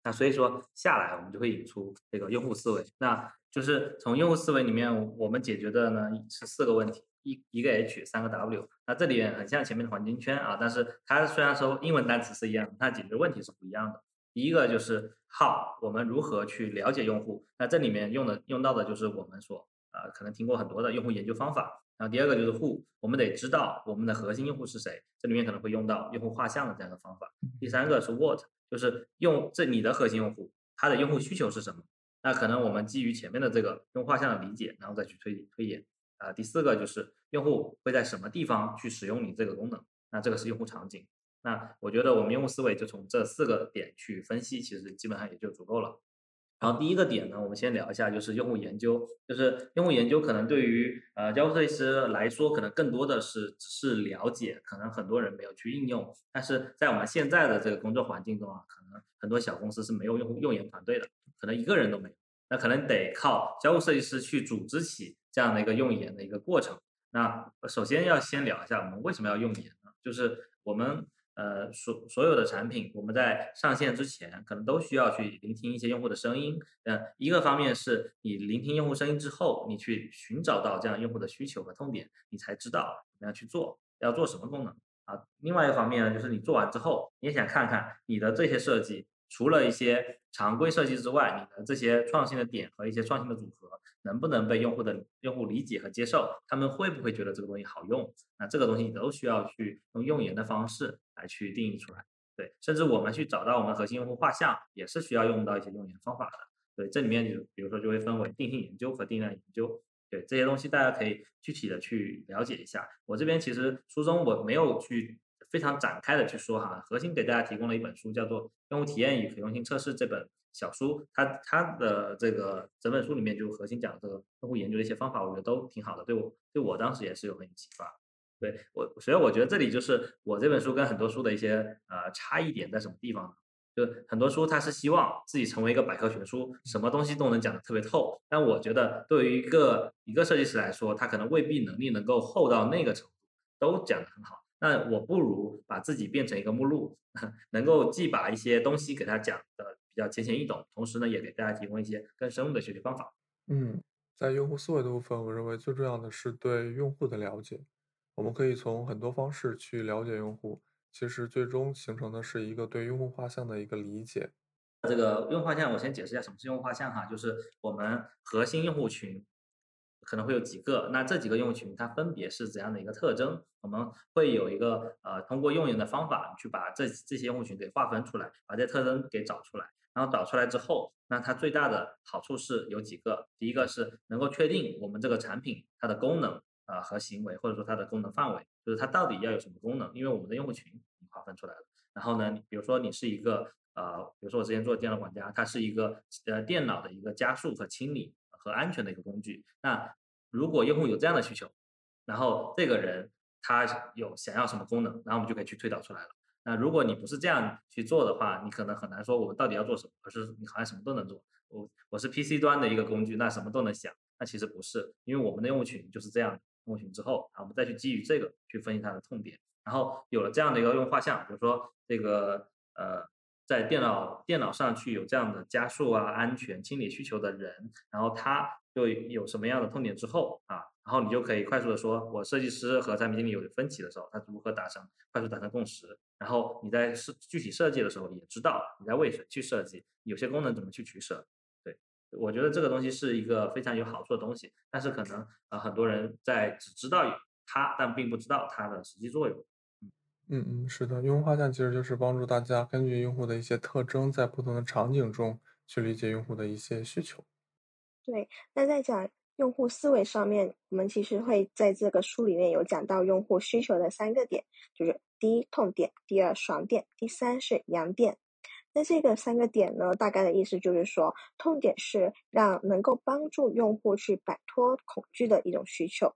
那所以说下来，我们就会引出这个用户思维。那就是从用户思维里面，我们解决的呢是四个问题，一一个 H，三个 W。那这里面很像前面的黄金圈啊，但是它虽然说英文单词是一样的，它解决问题是不一样的。第一个就是 How，我们如何去了解用户？那这里面用的用到的就是我们所呃可能听过很多的用户研究方法。然后第二个就是 who，我们得知道我们的核心用户是谁，这里面可能会用到用户画像的这样的方法。第三个是 what，就是用这你的核心用户他的用户需求是什么？那可能我们基于前面的这个用画像的理解，然后再去推推演。啊，第四个就是用户会在什么地方去使用你这个功能？那这个是用户场景。那我觉得我们用户思维就从这四个点去分析，其实基本上也就足够了。然后第一个点呢，我们先聊一下，就是用户研究。就是用户研究可能对于呃交互设计师来说，可能更多的是只是了解，可能很多人没有去应用。但是在我们现在的这个工作环境中啊，可能很多小公司是没有用户用研团队的，可能一个人都没有。那可能得靠交互设计师去组织起这样的一个用研的一个过程。那首先要先聊一下，我们为什么要用研呢？就是我们。呃，所所有的产品，我们在上线之前，可能都需要去聆听一些用户的声音。呃，一个方面是你聆听用户声音之后，你去寻找到这样用户的需求和痛点，你才知道怎么样去做，要做什么功能啊。另外一方面呢，就是你做完之后，你也想看看你的这些设计，除了一些常规设计之外，你的这些创新的点和一些创新的组合。能不能被用户的用户理解和接受？他们会不会觉得这个东西好用？那这个东西你都需要去用用研的方式来去定义出来。对，甚至我们去找到我们核心用户画像，也是需要用到一些用研方法的。对，这里面就比如说就会分为定性研究和定量研究。对，这些东西大家可以具体的去了解一下。我这边其实书中我没有去非常展开的去说哈，核心给大家提供了一本书，叫做《用户体验与可用性测试》这本。小书，它它的这个整本书里面就核心讲这个用户研究的一些方法，我觉得都挺好的，对我对我当时也是有很启发。对我，所以我觉得这里就是我这本书跟很多书的一些呃差异点在什么地方呢？就很多书它是希望自己成为一个百科全书，什么东西都能讲得特别透。但我觉得对于一个一个设计师来说，他可能未必能力能够厚到那个程度，都讲得很好。那我不如把自己变成一个目录，*laughs* 能够既把一些东西给他讲的比较浅显易懂，同时呢也给大家提供一些更深入的学习方法。嗯，在用户思维的部分，我认为最重要的是对用户的了解。我们可以从很多方式去了解用户，其实最终形成的是一个对用户画像的一个理解。这个用户画像，我先解释一下什么是用户画像哈，就是我们核心用户群可能会有几个，那这几个用户群它分别是怎样的一个特征？我们会有一个呃，通过用人的方法去把这这些用户群给划分出来，把这些特征给找出来，然后找出来之后，那它最大的好处是有几个，第一个是能够确定我们这个产品它的功能啊和行为，或者说它的功能范围，就是它到底要有什么功能，因为我们的用户群划分出来了。然后呢，比如说你是一个呃，比如说我之前做电脑管家，它是一个呃电脑的一个加速和清理和安全的一个工具。那如果用户有这样的需求，然后这个人他有想要什么功能，然后我们就可以去推导出来了。那如果你不是这样去做的话，你可能很难说我们到底要做什么，而是你好像什么都能做。我我是 PC 端的一个工具，那什么都能想。那其实不是，因为我们的用户群就是这样用户群之后，啊，我们再去基于这个去分析它的痛点。然后有了这样的一个用画像，比如说这个呃，在电脑电脑上去有这样的加速啊、安全、清理需求的人，然后他就有什么样的痛点之后啊，然后你就可以快速的说，我设计师和产品经理有分歧的时候，他如何达成快速达成共识，然后你在设具体设计的时候也知道你在为谁去设计，有些功能怎么去取舍。对，我觉得这个东西是一个非常有好处的东西，但是可能呃很多人在只知道有它，但并不知道它的实际作用。嗯嗯，是的，用户画像其实就是帮助大家根据用户的一些特征，在不同的场景中去理解用户的一些需求。对，那在讲用户思维上面，我们其实会在这个书里面有讲到用户需求的三个点，就是第一痛点，第二爽点，第三是痒点。那这个三个点呢，大概的意思就是说，痛点是让能够帮助用户去摆脱恐惧的一种需求。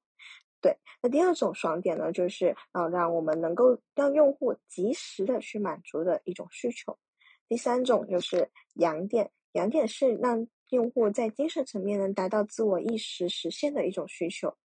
对，那第二种爽点呢，就是啊，让我们能够让用户及时的去满足的一种需求。第三种就是痒点，痒点是让用户在精神层面能达到自我意识实现的一种需求。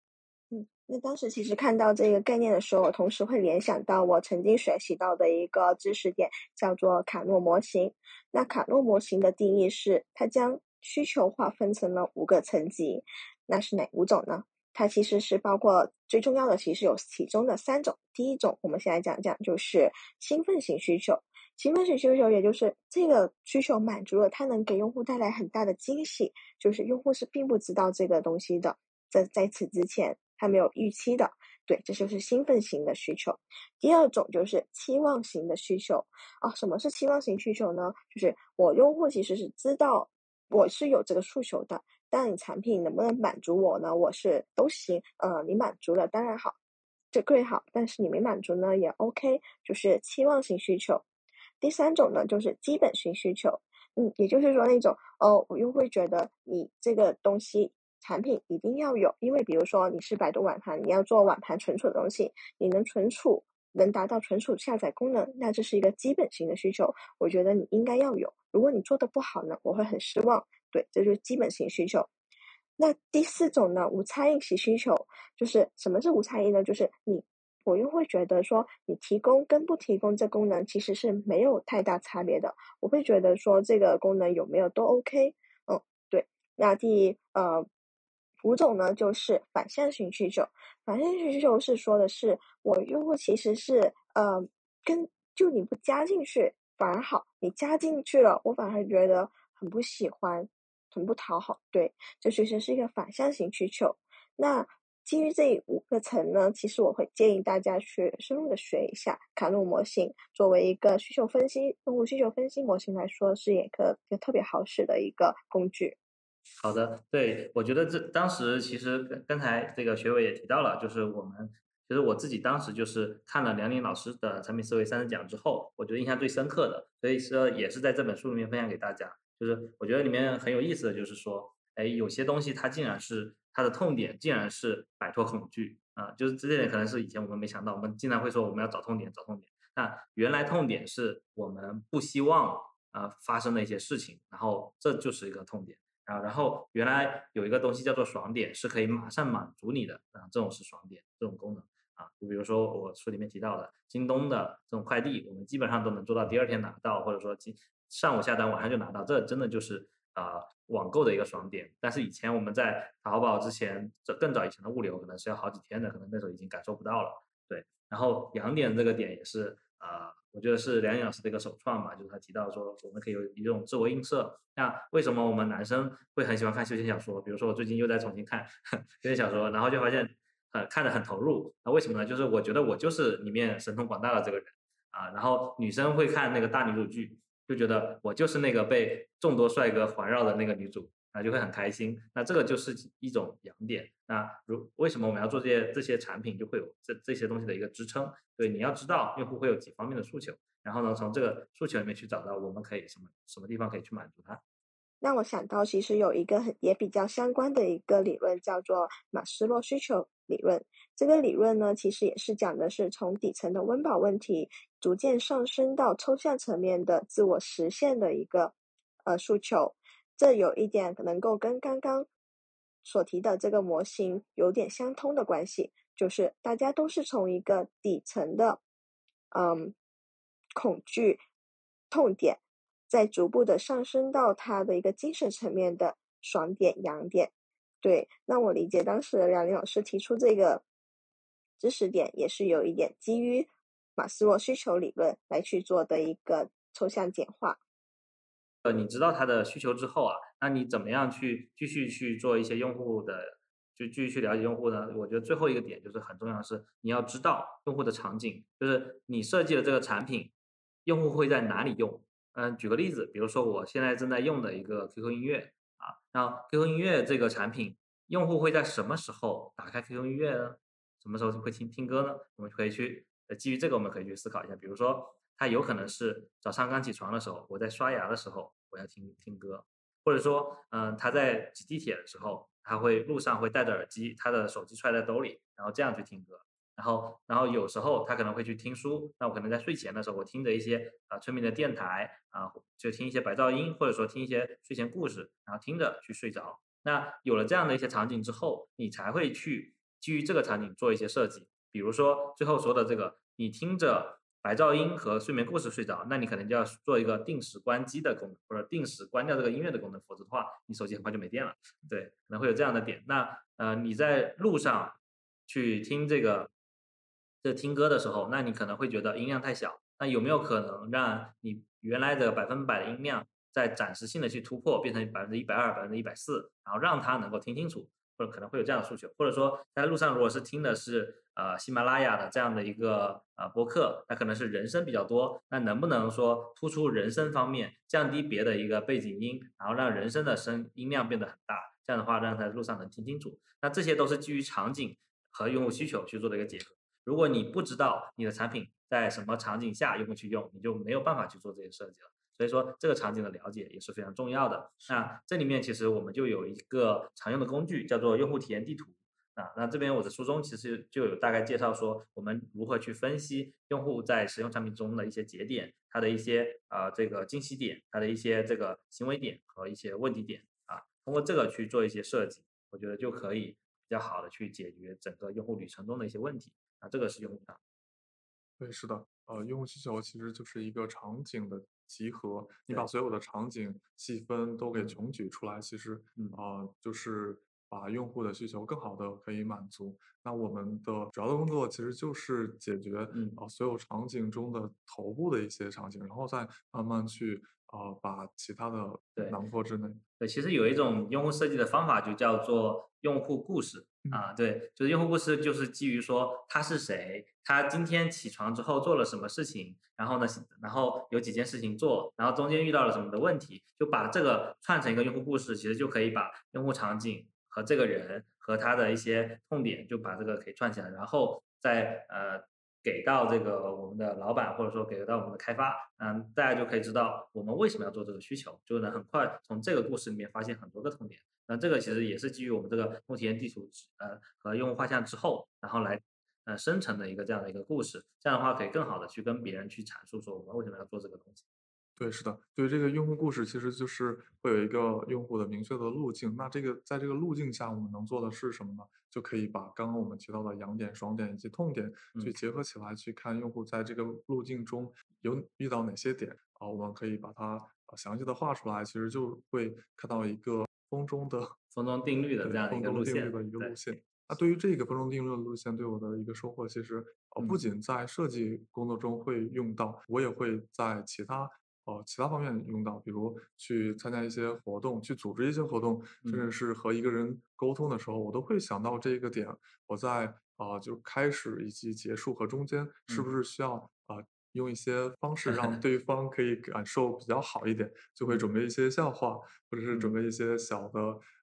嗯，那当时其实看到这个概念的时候，我同时会联想到我曾经学习到的一个知识点，叫做卡诺模型。那卡诺模型的定义是，它将需求划分成了五个层级，那是哪五种呢？它其实是包括最重要的，其实有其中的三种。第一种，我们先来讲讲，就是兴奋型需求。兴奋型需求，也就是这个需求满足了，它能给用户带来很大的惊喜，就是用户是并不知道这个东西的，在在此之前他没有预期的。对，这就是兴奋型的需求。第二种就是期望型的需求啊。什么是期望型需求呢？就是我用户其实是知道我是有这个诉求的。但你产品能不能满足我呢？我是都行，呃，你满足了当然好，这最好。但是你没满足呢也 OK，就是期望型需求。第三种呢就是基本型需求，嗯，也就是说那种哦，我又会觉得你这个东西产品一定要有，因为比如说你是百度网盘，你要做网盘存储的东西，你能存储，能达到存储下载功能，那这是一个基本型的需求，我觉得你应该要有。如果你做的不好呢，我会很失望。对，这就是基本型需求。那第四种呢，无差异型需求，就是什么是无差异呢？就是你，我又会觉得说，你提供跟不提供这功能其实是没有太大差别的。我会觉得说，这个功能有没有都 OK。嗯，对。那第呃五种呢，就是反向型需求。反向型需求是说的是，我用户其实是呃跟就你不加进去反而好，你加进去了，我反而觉得。很不喜欢，很不讨好，对，这其实是一个反向型需求。那基于这五个层呢，其实我会建议大家去深入的学一下卡诺模型，作为一个需求分析、用户需求分析模型来说，是一个一个特别好使的一个工具。好的，对我觉得这当时其实刚才这个学委也提到了，就是我们其实我自己当时就是看了梁宁老师的产品思维三十讲之后，我觉得印象最深刻的，所以说也是在这本书里面分享给大家。就是我觉得里面很有意思的就是说，哎，有些东西它竟然是它的痛点，竟然是摆脱恐惧啊，就是这点可能是以前我们没想到，我们经常会说我们要找痛点，找痛点。那原来痛点是我们不希望呃发生的一些事情，然后这就是一个痛点啊。然后原来有一个东西叫做爽点，是可以马上满足你的啊，这种是爽点这种功能啊。就比如说我书里面提到的京东的这种快递，我们基本上都能做到第二天拿到，或者说今上午下单晚上就拿到，这真的就是啊网购的一个爽点。但是以前我们在淘宝之前，这更早以前的物流可能是要好几天的，可能那时候已经感受不到了。对，然后痒点这个点也是啊。我觉得是梁颖老师的一个首创嘛，就是他提到说我们可以有一种自我映射。那为什么我们男生会很喜欢看修仙小说？比如说我最近又在重新看修仙小说，然后就发现呃看得很投入。那为什么呢？就是我觉得我就是里面神通广大的这个人啊。然后女生会看那个大女主剧，就觉得我就是那个被众多帅哥环绕的那个女主。那，就会很开心。那这个就是一种痒点。那如为什么我们要做这些这些产品，就会有这这些东西的一个支撑？对，你要知道用户会有几方面的诉求，然后呢，从这个诉求里面去找到我们可以什么什么地方可以去满足他。让我想到，其实有一个很也比较相关的一个理论，叫做马斯洛需求理论。这个理论呢，其实也是讲的是从底层的温饱问题，逐渐上升到抽象层面的自我实现的一个呃诉求。这有一点能够跟刚刚所提的这个模型有点相通的关系，就是大家都是从一个底层的，嗯，恐惧痛点，在逐步的上升到他的一个精神层面的爽点、痒点。对，那我理解当时梁林老师提出这个知识点，也是有一点基于马斯洛需求理论来去做的一个抽象简化。呃，你知道他的需求之后啊，那你怎么样去继续去做一些用户的，就继续去了解用户呢？我觉得最后一个点就是很重要的是，你要知道用户的场景，就是你设计的这个产品，用户会在哪里用？嗯，举个例子，比如说我现在正在用的一个 QQ 音乐啊，那 QQ 音乐这个产品，用户会在什么时候打开 QQ 音乐呢？什么时候会听听歌呢？我们可以去，呃，基于这个我们可以去思考一下，比如说。他有可能是早上刚起床的时候，我在刷牙的时候，我要听听歌，或者说，嗯，他在挤地铁的时候，他会路上会戴着耳机，他的手机揣在兜里，然后这样去听歌。然后，然后有时候他可能会去听书，那我可能在睡前的时候，我听着一些啊村民的电台啊，就听一些白噪音，或者说听一些睡前故事，然后听着去睡着。那有了这样的一些场景之后，你才会去基于这个场景做一些设计，比如说最后说的这个，你听着。白噪音和睡眠故事睡着，那你可能就要做一个定时关机的功能，或者定时关掉这个音乐的功能，否则的话，你手机很快就没电了。对，可能会有这样的点。那呃，你在路上去听这个这听歌的时候，那你可能会觉得音量太小。那有没有可能让你原来的百分百的音量在暂时性的去突破，变成百分之一百二、百分之一百四，然后让它能够听清楚？或者可能会有这样的诉求，或者说在路上如果是听的是呃喜马拉雅的这样的一个呃播客，那可能是人声比较多，那能不能说突出人声方面，降低别的一个背景音，然后让人声的声音量变得很大，这样的话让在路上能听清楚。那这些都是基于场景和用户需求去做的一个结合。如果你不知道你的产品在什么场景下用户去用，你就没有办法去做这些设计了。所以说，这个场景的了解也是非常重要的。那这里面其实我们就有一个常用的工具，叫做用户体验地图。啊，那这边我的书中其实就有大概介绍说，我们如何去分析用户在使用产品中的一些节点，他的一些呃这个惊喜点，他的一些这个行为点和一些问题点啊，通过这个去做一些设计，我觉得就可以比较好的去解决整个用户旅程中的一些问题。啊，这个是用户大。对，是的，呃，用户需求其实就是一个场景的。集合，你把所有的场景细分都给穷举出来，其实啊，就是把用户的需求更好的可以满足。那我们的主要的工作其实就是解决啊所有场景中的头部的一些场景，然后再慢慢去啊把其他的囊括之内。对，其实有一种用户设计的方法就叫做用户故事啊，对，就是用户故事就是基于说他是谁。他今天起床之后做了什么事情？然后呢，然后有几件事情做，然后中间遇到了什么的问题，就把这个串成一个用户故事，其实就可以把用户场景和这个人和他的一些痛点，就把这个可以串起来，然后再呃给到这个我们的老板或者说给到我们的开发，嗯，大家就可以知道我们为什么要做这个需求，就能很快从这个故事里面发现很多个痛点。那这个其实也是基于我们这个用户体验地图呃和用户画像之后，然后来。呃，生成的一个这样的一个故事，这样的话可以更好的去跟别人去阐述说我们为什么要做这个东西。对，是的，对这个用户故事，其实就是会有一个用户的明确的路径。那这个在这个路径下，我们能做的是什么呢？就可以把刚刚我们提到的痒点、爽点以及痛点去嗯结合起来，去看用户在这个路径中有遇到哪些点啊，我们可以把它呃详细的画出来，其实就会看到一个风中的 *laughs* 风中定律的对这样一个路线定律的一个路线。那对于这个风中定律的路线，对我的一个收获，其实呃不嗯仅在设计工作中会用到，我也会在其他呃其他方面用到，比如去参加一些活动，去组织一些活动，甚至嗯是和一个人沟通的时候，我都会想到这个点。我在啊、呃就开始以及结束和中间，是不嗯是需要啊、呃用一些方式让 *laughs* 对方可以感受比较好一点，就会准备一些笑话，或者是准嗯备一些小的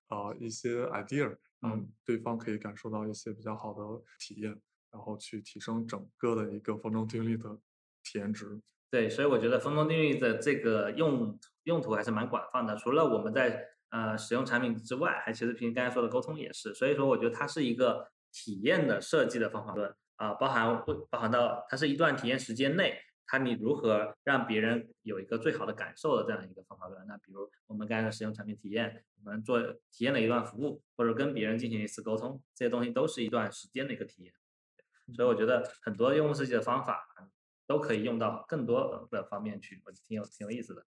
啊、呃一些 idea，让嗯对方可以感受到一些比较好的体验，然后去提升整个的一个风中定律的体验值。对，所以我觉得风中定律的这个用用途还是蛮广泛的。除了我们在呃使用产品之外，还其实平时刚才说的沟通也是。所以说，我觉得它是一个体验的设计的方法论啊、包含会包含到它是一段体验时间内，它你如何让别人有一个最好的感受的这样一个方法论。那比如我们刚才的使用产品体验，我们做体验了一段服务，或者跟别人进行一次沟通，这些东西都是一段时间的一个体验。所以我觉得很多用户设计的方法嗯都可以用到更多的方面去，我觉得挺有挺有意思的。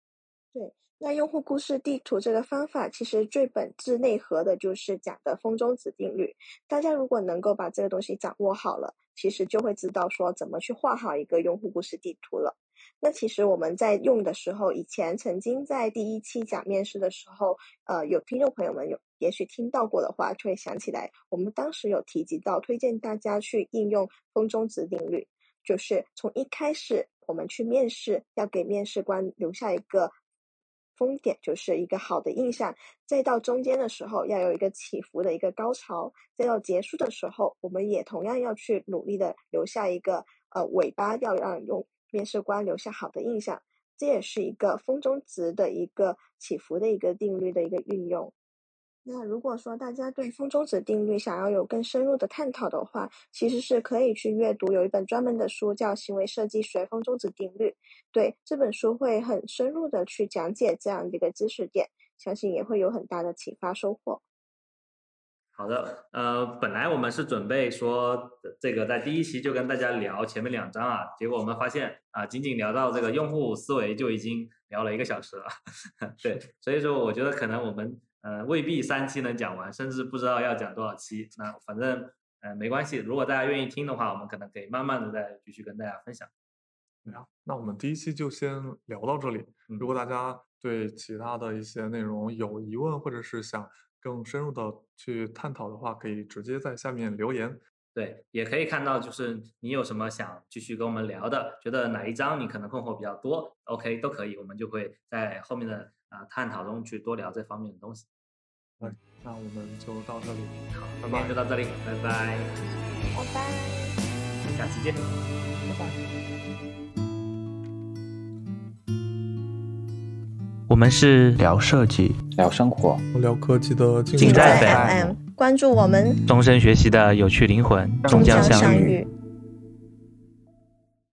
对那用户故事地图这个方法，其实最本质内核的就是讲的风中子定律。大家如果能够把这个东西掌握好了，其实就会知道说怎么去画好一个用户故事地图了。那其实我们在用的时候，以前曾经在第一期讲面试的时候，呃，有听众朋友们有也许听到过的话，就会想起来，我们当时有提及到，推荐大家去应用风中子定律，就是从一开始我们去面试，要给面试官留下一个封点，就是一个好的印象，再到中间的时候要有一个起伏的一个高潮，再到结束的时候，我们也同样要去努力的留下一个呃尾巴，要让用面试官留下好的印象。这也是一个风中值的一个起伏的一个定律的一个运用。那如果说大家对风中子定律想要有更深入的探讨的话，其实是可以去阅读有一本专门的书叫《行为设计学风中子定律》。对这本书会很深入的去讲解这样的一个知识点，相信也会有很大的启发收获。好的，呃，本来我们是准备说这个在第一期就跟大家聊前面两章啊，结果我们发现啊，仅仅聊到这个用户思维就已经聊了一个小时了。*laughs* 对，所以说我觉得可能我们呃未必三期能讲完，甚至不知道要讲多少期。那反正呃没关系，如果大家愿意听的话，我们可能可以慢慢的再继续跟大家分享。对啊，那我们第一期就先聊到这里。嗯如果大家对其他的一些内容有疑问，或者是想更深入的去探讨的话，可以直接在下面留言。对，也可以看到，就是你有什么想继续跟我们聊的，觉得哪一章你可能困惑比较多，OK 都可以，我们就会在后面的啊、探讨中去多聊这方面的东西。那我们就到这里，好，拜拜今天就。到这里，拜拜，拜拜。下期见。拜拜。我们是聊设计，聊生活。聊科技的尽尽在在 FM 关注我们，终身学习的有趣灵魂，终终将。相遇。